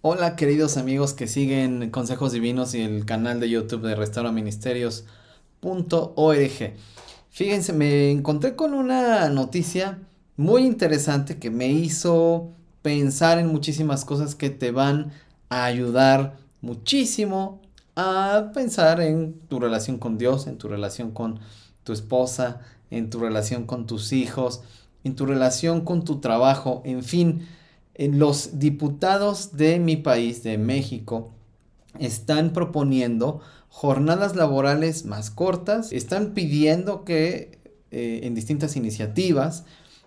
Hola queridos amigos que siguen Consejos Divinos y el canal de YouTube de restauraministerios.org. Fíjense, me encontré con una noticia muy interesante que me hizo pensar en muchísimas cosas que te van a ayudar muchísimo a pensar en tu relación con Dios, en tu relación con tu esposa, en tu relación con tus hijos, en tu relación con tu trabajo, en fin los diputados de mi país, de México, están proponiendo jornadas laborales más cortas, están pidiendo que eh, en distintas iniciativas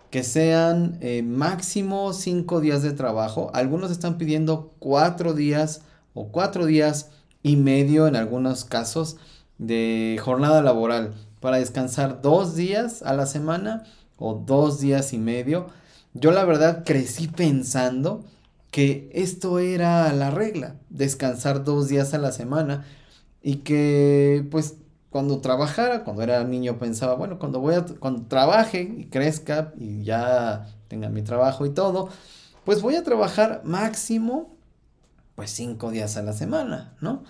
que sean eh, máximo cinco días de trabajo, algunos están pidiendo cuatro días o cuatro días y medio en algunos casos de jornada laboral para descansar dos días a la semana o dos días y medio. Yo la verdad crecí pensando que esto era la regla, descansar dos días a la semana y que pues cuando trabajara, cuando era niño pensaba, bueno, cuando voy a, cuando trabaje y crezca y ya tenga mi trabajo y todo, pues voy a trabajar máximo pues cinco días a la semana, ¿no?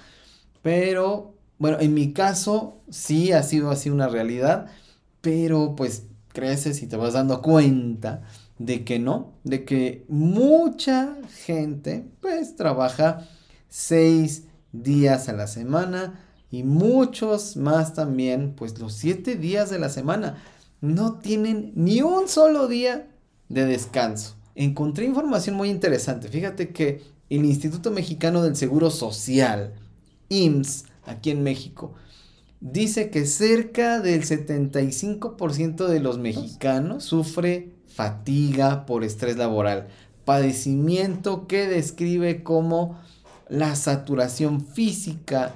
Pero bueno, en mi caso sí ha sido así una realidad, pero pues creces y te vas dando cuenta de que no, de que mucha gente pues trabaja seis días a la semana y muchos más también pues los siete días de la semana no tienen ni un solo día de descanso. Encontré información muy interesante. Fíjate que el Instituto Mexicano del Seguro Social, IMSS, aquí en México, dice que cerca del 75% de los mexicanos sufre fatiga por estrés laboral, padecimiento que describe como la saturación física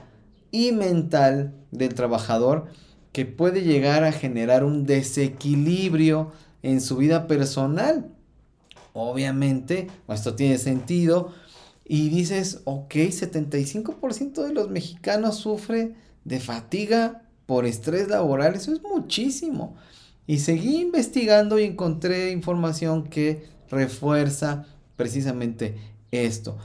y mental del trabajador que puede llegar a generar un desequilibrio en su vida personal. Obviamente, esto tiene sentido. Y dices, ok, 75% de los mexicanos sufre de fatiga por estrés laboral. Eso es muchísimo. Y seguí investigando y encontré información que refuerza precisamente esto.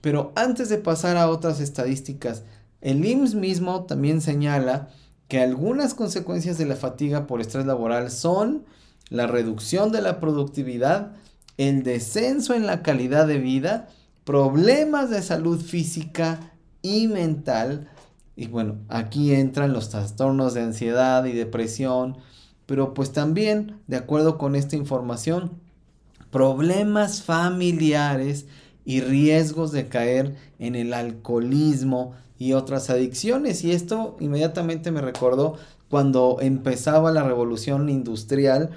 Pero antes de pasar a otras estadísticas, el IMSS mismo también señala que algunas consecuencias de la fatiga por estrés laboral son la reducción de la productividad, el descenso en la calidad de vida, problemas de salud física y mental. Y bueno, aquí entran los trastornos de ansiedad y depresión, pero pues también, de acuerdo con esta información, problemas familiares y riesgos de caer en el alcoholismo y otras adicciones. Y esto inmediatamente me recordó cuando empezaba la revolución industrial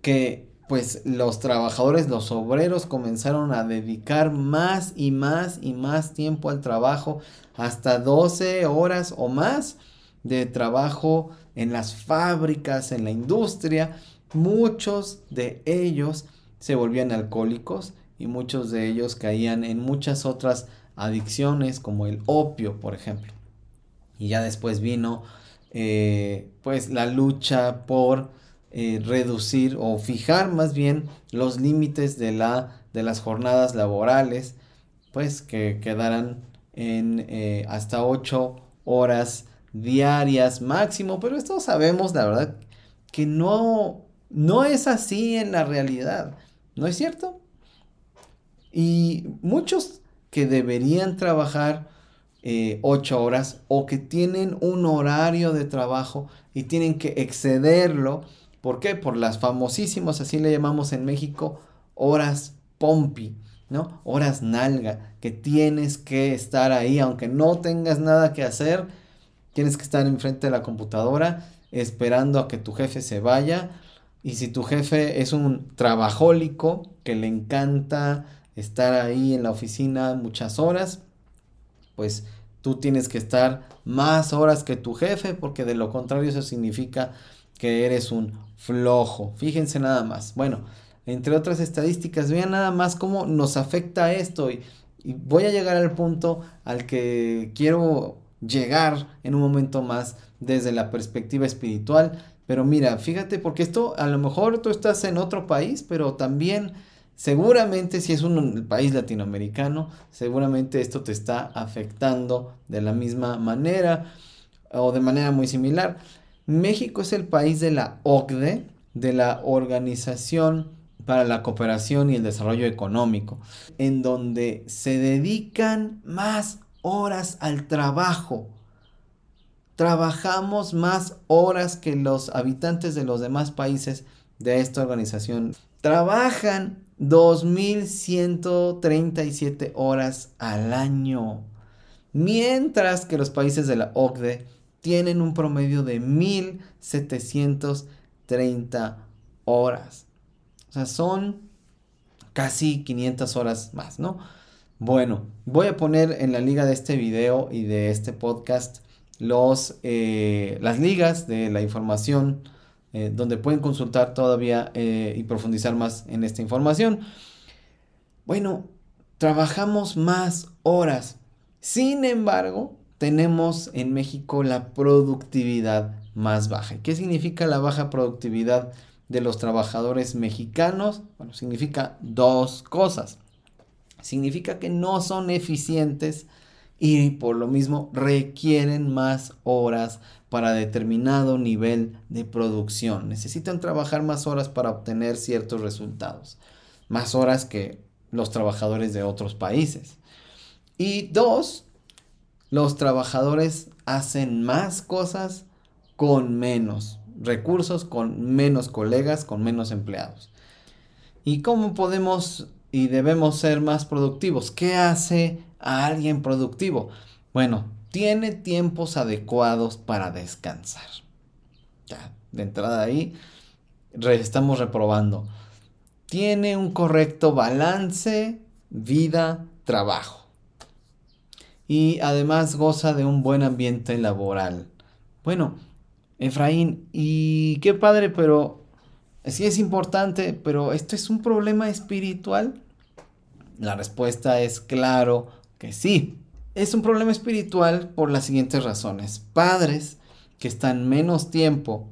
que pues los trabajadores, los obreros comenzaron a dedicar más y más y más tiempo al trabajo, hasta 12 horas o más de trabajo en las fábricas, en la industria, muchos de ellos se volvían alcohólicos y muchos de ellos caían en muchas otras adicciones como el opio, por ejemplo. Y ya después vino eh, pues la lucha por eh, reducir o fijar más bien los límites de, la, de las jornadas laborales, pues que quedaran en eh, hasta 8 horas diarias máximo, pero esto sabemos la verdad que no, no es así en la realidad, ¿no es cierto? Y muchos que deberían trabajar eh, ocho horas o que tienen un horario de trabajo y tienen que excederlo, ¿por qué? Por las famosísimas, así le llamamos en México, horas pompi, ¿no? Horas nalga, que tienes que estar ahí, aunque no tengas nada que hacer, Tienes que estar enfrente de la computadora esperando a que tu jefe se vaya. Y si tu jefe es un trabajólico que le encanta estar ahí en la oficina muchas horas, pues tú tienes que estar más horas que tu jefe, porque de lo contrario eso significa que eres un flojo. Fíjense nada más. Bueno, entre otras estadísticas, vean nada más cómo nos afecta esto y, y voy a llegar al punto al que quiero llegar en un momento más desde la perspectiva espiritual. Pero mira, fíjate, porque esto a lo mejor tú estás en otro país, pero también seguramente si es un país latinoamericano, seguramente esto te está afectando de la misma manera o de manera muy similar. México es el país de la OCDE, de la Organización para la Cooperación y el Desarrollo Económico, en donde se dedican más horas al trabajo. Trabajamos más horas que los habitantes de los demás países de esta organización. Trabajan 2.137 horas al año. Mientras que los países de la OCDE tienen un promedio de 1.730 horas. O sea, son casi 500 horas más, ¿no? Bueno, voy a poner en la liga de este video y de este podcast los, eh, las ligas de la información eh, donde pueden consultar todavía eh, y profundizar más en esta información. Bueno, trabajamos más horas. Sin embargo, tenemos en México la productividad más baja. ¿Qué significa la baja productividad de los trabajadores mexicanos? Bueno, significa dos cosas. Significa que no son eficientes y por lo mismo requieren más horas para determinado nivel de producción. Necesitan trabajar más horas para obtener ciertos resultados. Más horas que los trabajadores de otros países. Y dos, los trabajadores hacen más cosas con menos recursos, con menos colegas, con menos empleados. ¿Y cómo podemos y debemos ser más productivos? ¿Qué hace a alguien productivo? Bueno, tiene tiempos adecuados para descansar. Ya, de entrada ahí estamos reprobando. Tiene un correcto balance vida-trabajo y además goza de un buen ambiente laboral. Bueno, Efraín, y qué padre, pero sí es importante, pero ¿esto es un problema espiritual? La respuesta es claro que sí. Es un problema espiritual por las siguientes razones. Padres que están menos tiempo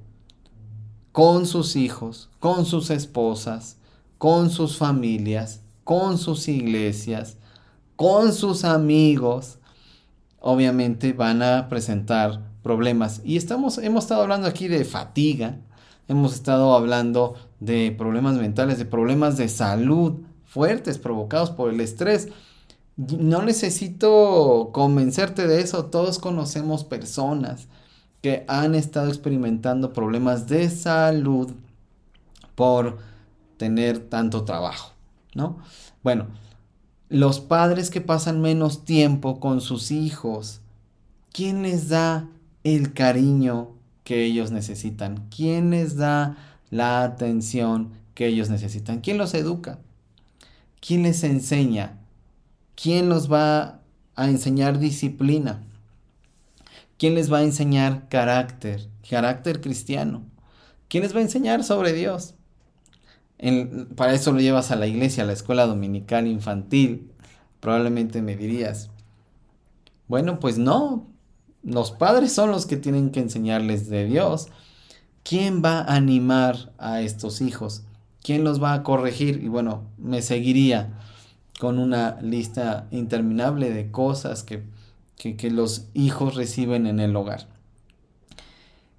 con sus hijos, con sus esposas, con sus familias, con sus iglesias, con sus amigos, obviamente van a presentar problemas. Y estamos, hemos estado hablando aquí de fatiga, hemos estado hablando de problemas mentales, de problemas de salud fuertes provocados por el estrés. No necesito convencerte de eso, todos conocemos personas que han estado experimentando problemas de salud por tener tanto trabajo, ¿no? Bueno, los padres que pasan menos tiempo con sus hijos, ¿quién les da el cariño que ellos necesitan? ¿Quién les da la atención que ellos necesitan? ¿Quién los educa? ¿Quién les enseña? ¿Quién los va a enseñar disciplina? ¿Quién les va a enseñar carácter, carácter cristiano? ¿Quién les va a enseñar sobre Dios? Para eso lo llevas a la iglesia, a la escuela dominical infantil. Probablemente me dirías, bueno, pues no, los padres son los que tienen que enseñarles de Dios. ¿Quién va a animar a estos hijos? ¿Quién los va a corregir? Y bueno, me seguiría con una lista interminable de cosas que, que, los hijos reciben en el hogar.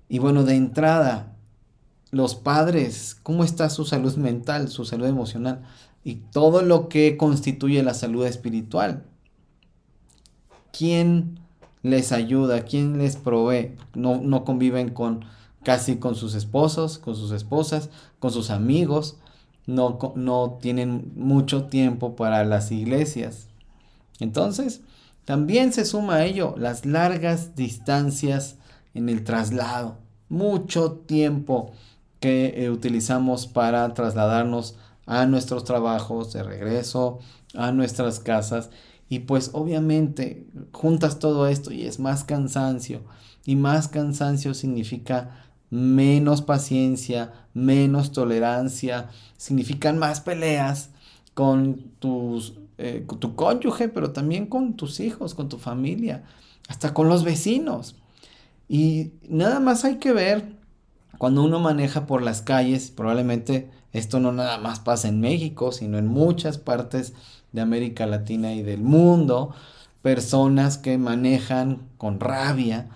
Y bueno, de entrada, los padres, cómo está su salud mental, su salud emocional y todo lo que constituye la salud espiritual. ¿Quién les ayuda? ¿Quién les provee? No, no conviven con casi con sus esposos, con sus esposas, con sus amigos. No, no tienen mucho tiempo para las iglesias. Entonces, también se suma a ello las largas distancias en el traslado. Mucho tiempo que eh, utilizamos para trasladarnos a nuestros trabajos de regreso, a nuestras casas. Y pues obviamente juntas todo esto y es más cansancio. Y más cansancio significa menos paciencia, menos tolerancia, significan más peleas con tus, eh, con tu cónyuge, pero también con tus hijos, con tu familia. hasta con los vecinos. Y nada más hay que ver cuando uno maneja por las calles, probablemente esto no nada más pasa en México, sino en muchas partes de América Latina y del mundo, personas que manejan con rabia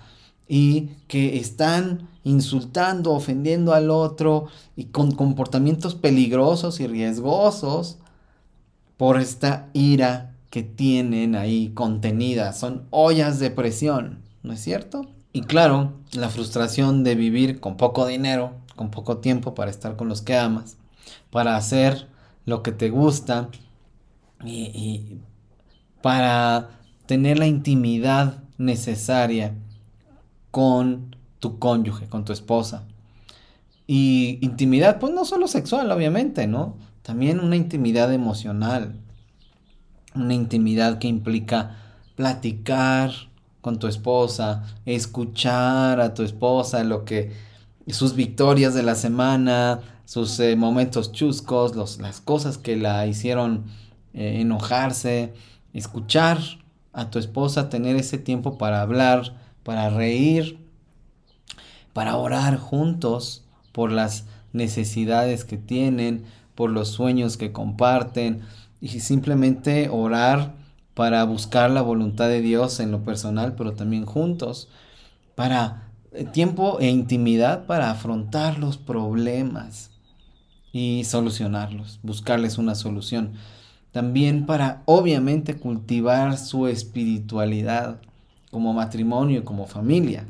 y que están insultando, ofendiendo al otro y con comportamientos peligrosos y riesgosos por esta ira que tienen ahí contenida. Son ollas de presión, ¿no es cierto? Y claro, la frustración de vivir con poco dinero, con poco tiempo para estar con los que amas, para hacer lo que te gusta y, para tener la intimidad necesaria con tu cónyuge, con tu esposa. Y intimidad, pues no solo sexual, obviamente, ¿no? También una intimidad emocional. Una intimidad que implica platicar con tu esposa, escuchar a tu esposa lo que sus victorias de la semana, sus eh, momentos chuscos, los, las cosas que la hicieron eh, enojarse, escuchar a tu esposa, tener ese tiempo para hablar, para reír, para orar juntos por las necesidades que tienen, por los sueños que comparten y simplemente orar para buscar la voluntad de Dios en lo personal, pero también juntos, para eh, tiempo e intimidad para afrontar los problemas y solucionarlos, buscarles una solución. También para obviamente cultivar su espiritualidad, como matrimonio, como familia.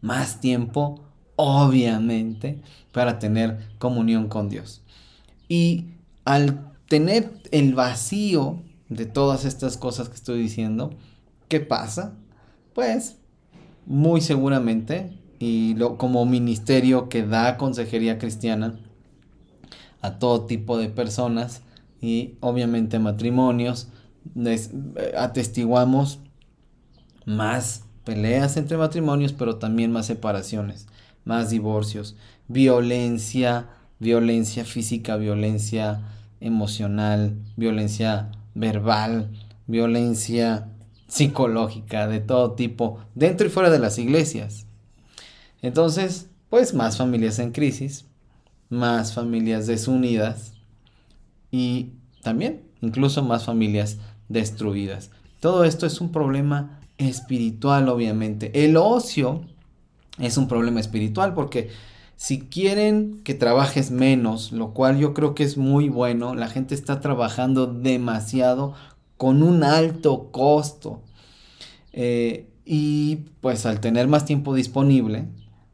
Más tiempo, obviamente, para tener comunión con Dios. Y al tener el vacío de todas estas cosas que estoy diciendo, ¿qué pasa? Pues muy seguramente, y lo, como ministerio que da consejería cristiana a todo tipo de personas y obviamente matrimonios, eh, atestiguamos más peleas entre matrimonios, pero también más separaciones, más divorcios, violencia, violencia física, violencia emocional, violencia verbal, violencia psicológica de todo tipo, dentro y fuera de las iglesias. Entonces, pues más familias en crisis, más familias desunidas y también incluso más familias destruidas. Todo esto es un problema espiritual, obviamente. El ocio es un problema espiritual porque si quieren que trabajes menos, lo cual yo creo que es muy bueno, la gente está trabajando demasiado con un alto costo. Eh, y pues al tener más tiempo disponible,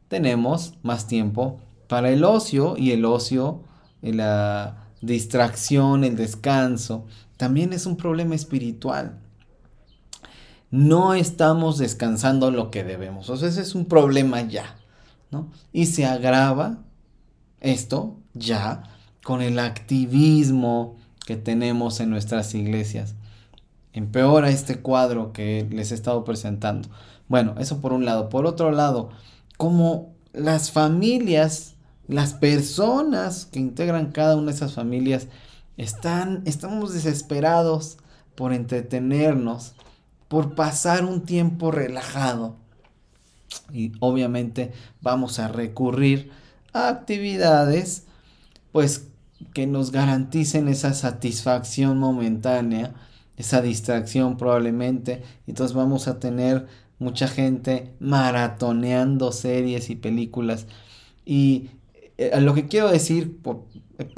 tenemos más tiempo para el ocio y el ocio, la distracción, el descanso, también es un problema espiritual no estamos descansando lo que debemos. O sea, ese es un problema ya, Y se agrava esto ya con el activismo que tenemos en nuestras iglesias. Empeora este cuadro que les he estado presentando. Bueno, eso por un lado. Por otro lado, como las familias, las personas que integran cada una de esas familias, están, estamos desesperados por entretenernos por pasar un tiempo relajado. Y obviamente vamos a recurrir a actividades pues que nos garanticen esa satisfacción momentánea, esa distracción probablemente. Entonces vamos a tener mucha gente maratoneando series y películas. Y eh, lo que quiero decir, por,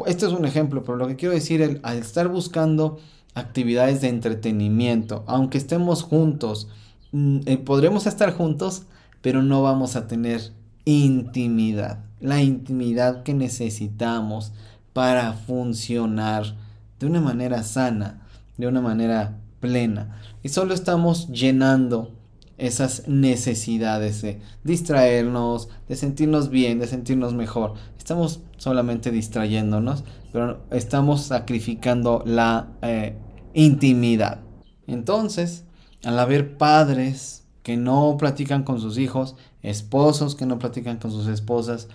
este es un ejemplo, pero lo que quiero decir al estar buscando actividades de entretenimiento. Aunque estemos juntos, mm, eh, podremos estar juntos, pero no vamos a tener intimidad. La intimidad que necesitamos para funcionar de una manera sana, de una manera plena. Y solo estamos llenando esas necesidades de distraernos, de sentirnos bien, de sentirnos mejor. Estamos solamente distrayéndonos, pero estamos sacrificando la eh, intimidad. Entonces, al haber padres que no platican con sus hijos, esposos que no platican con sus esposas,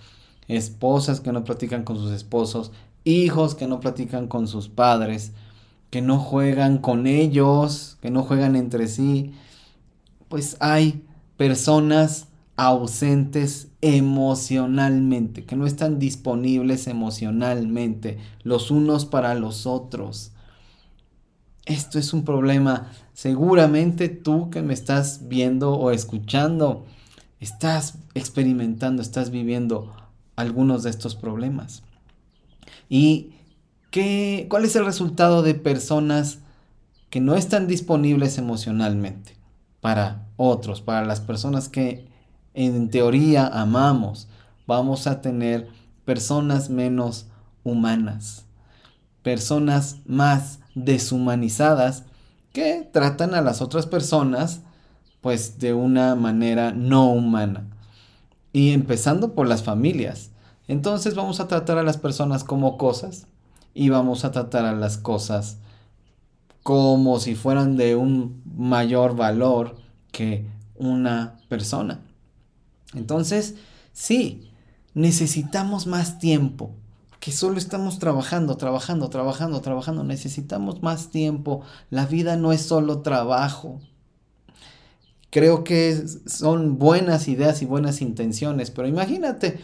esposas que no platican con sus esposos, hijos que no platican con sus padres, que no juegan con ellos, que no juegan entre sí, pues hay personas ausentes emocionalmente, que no están disponibles emocionalmente los unos para los otros. Esto es un problema. Seguramente tú que me estás viendo o escuchando, estás experimentando, estás viviendo algunos de estos problemas. ¿Y qué, cuál es el resultado de personas que no están disponibles emocionalmente para otros, para las personas que en teoría amamos? Vamos a tener personas menos humanas, personas más deshumanizadas que tratan a las otras personas pues de una manera no humana. Y empezando por las familias. Entonces vamos a tratar a las personas como cosas y vamos a tratar a las cosas como si fueran de un mayor valor que una persona. Entonces, sí, necesitamos más tiempo que solo estamos trabajando, trabajando, trabajando, trabajando. Necesitamos más tiempo. La vida no es solo trabajo. Creo que son buenas ideas y buenas intenciones, pero imagínate,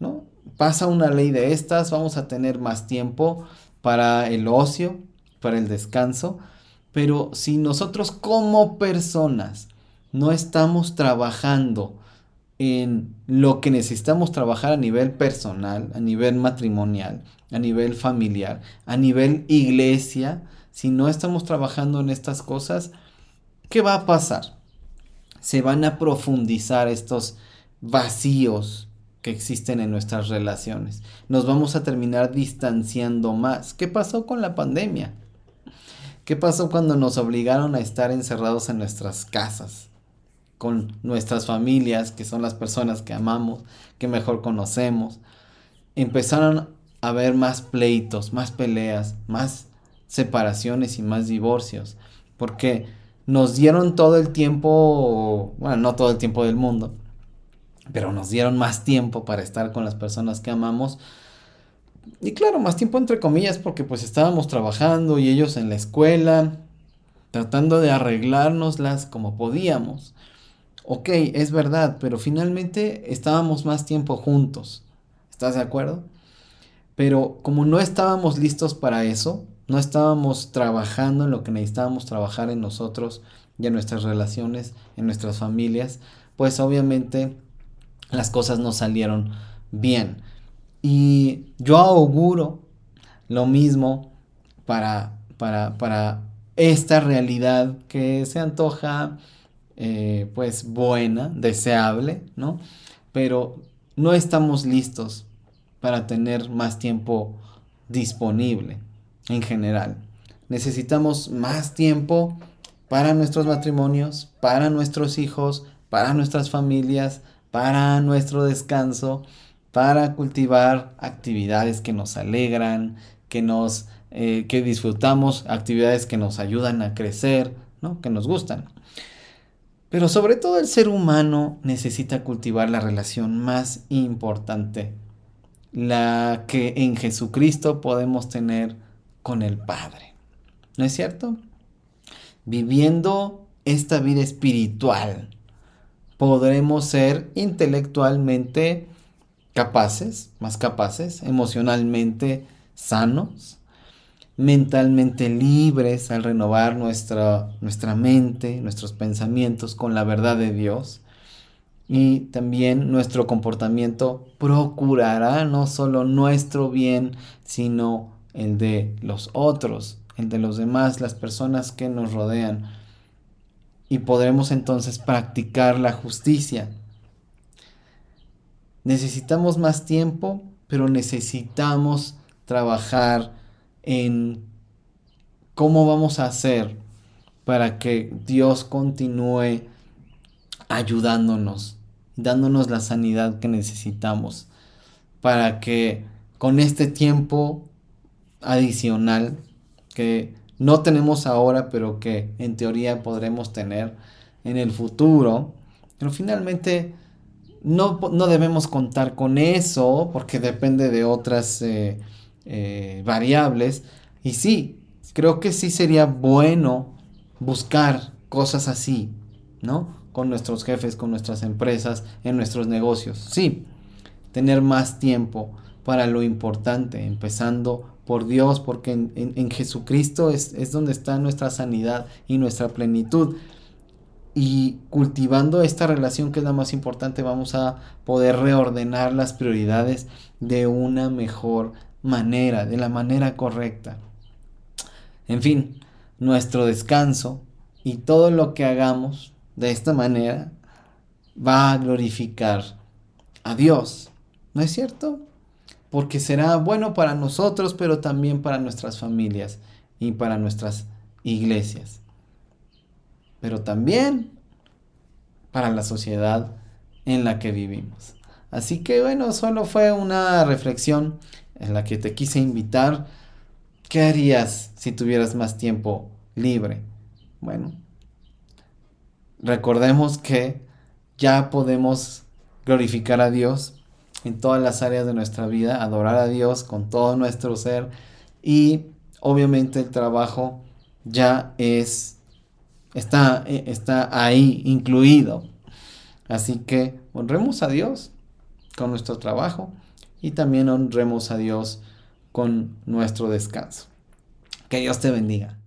¿no? Pasa una ley de estas, vamos a tener más tiempo para el ocio, para el descanso, pero si nosotros como personas no estamos trabajando, en lo que necesitamos trabajar a nivel personal, a nivel matrimonial, a nivel familiar, a nivel iglesia, si no estamos trabajando en estas cosas, ¿qué va a pasar? Se van a profundizar estos vacíos que existen en nuestras relaciones. Nos vamos a terminar distanciando más. ¿Qué pasó con la pandemia? ¿Qué pasó cuando nos obligaron a estar encerrados en nuestras casas? Con nuestras familias, que son las personas que amamos, que mejor conocemos. Empezaron a haber más pleitos, más peleas, más separaciones y más divorcios, porque nos dieron todo el tiempo, bueno, no todo el tiempo del mundo, pero nos dieron más tiempo para estar con las personas que amamos. Y claro, más tiempo entre comillas, porque pues estábamos trabajando y ellos en la escuela, tratando de arreglárnoslas como podíamos. Ok, es verdad, pero finalmente estábamos más tiempo juntos. ¿Estás de acuerdo? Pero como no estábamos listos para eso, no estábamos trabajando en lo que necesitábamos trabajar en nosotros y en nuestras relaciones, en nuestras familias, pues obviamente las cosas no salieron bien. Y yo auguro lo mismo para, para, para esta realidad que se antoja eh, pues buena, deseable, ¿no? Pero no estamos listos para tener más tiempo disponible en general. Necesitamos más tiempo para nuestros matrimonios, para nuestros hijos, para nuestras familias, para nuestro descanso, para cultivar actividades que nos alegran, que nos eh, que disfrutamos, actividades que nos ayudan a crecer, ¿no? que nos gustan. Pero sobre todo el ser humano necesita cultivar la relación más importante, la que en Jesucristo podemos tener con el Padre. ¿No es cierto? Viviendo esta vida espiritual, podremos ser intelectualmente capaces, más capaces, emocionalmente sanos, mentalmente libres al renovar nuestra, nuestra mente, nuestros pensamientos con la verdad de Dios. Y también nuestro comportamiento procurará no solo nuestro bien, sino el de los otros, el de los demás, las personas que nos rodean. Y podremos entonces practicar la justicia. Necesitamos más tiempo, pero necesitamos trabajar en cómo vamos a hacer para que Dios continúe ayudándonos, dándonos la sanidad que necesitamos, para que con este tiempo adicional que no tenemos ahora, pero que en teoría podremos tener en el futuro, pero finalmente no, debemos contar con eso porque depende de otras... Eh, eh, variables. Y sí, creo que sí sería bueno buscar cosas así, ¿no? con nuestros jefes, con nuestras empresas, en nuestros negocios. Sí, tener más tiempo para lo importante, empezando por Dios, porque en, Jesucristo es, es donde está nuestra sanidad y nuestra plenitud. Y cultivando esta relación que es la más importante, vamos a poder reordenar las prioridades de una mejor manera, de la manera correcta. En fin, nuestro descanso y todo lo que hagamos de esta manera va a glorificar a Dios. ¿No es cierto? Porque será bueno para nosotros, pero también para nuestras familias y para nuestras iglesias pero también para la sociedad en la que vivimos. Así que bueno, solo fue una reflexión en la que te quise invitar. ¿Qué harías si tuvieras más tiempo libre? Bueno, recordemos que ya podemos glorificar a Dios en todas las áreas de nuestra vida, adorar a Dios con todo nuestro ser y obviamente el trabajo ya es está, eh, está ahí incluido. Así que honremos a Dios con nuestro trabajo y también honremos a Dios con nuestro descanso. Que Dios te bendiga.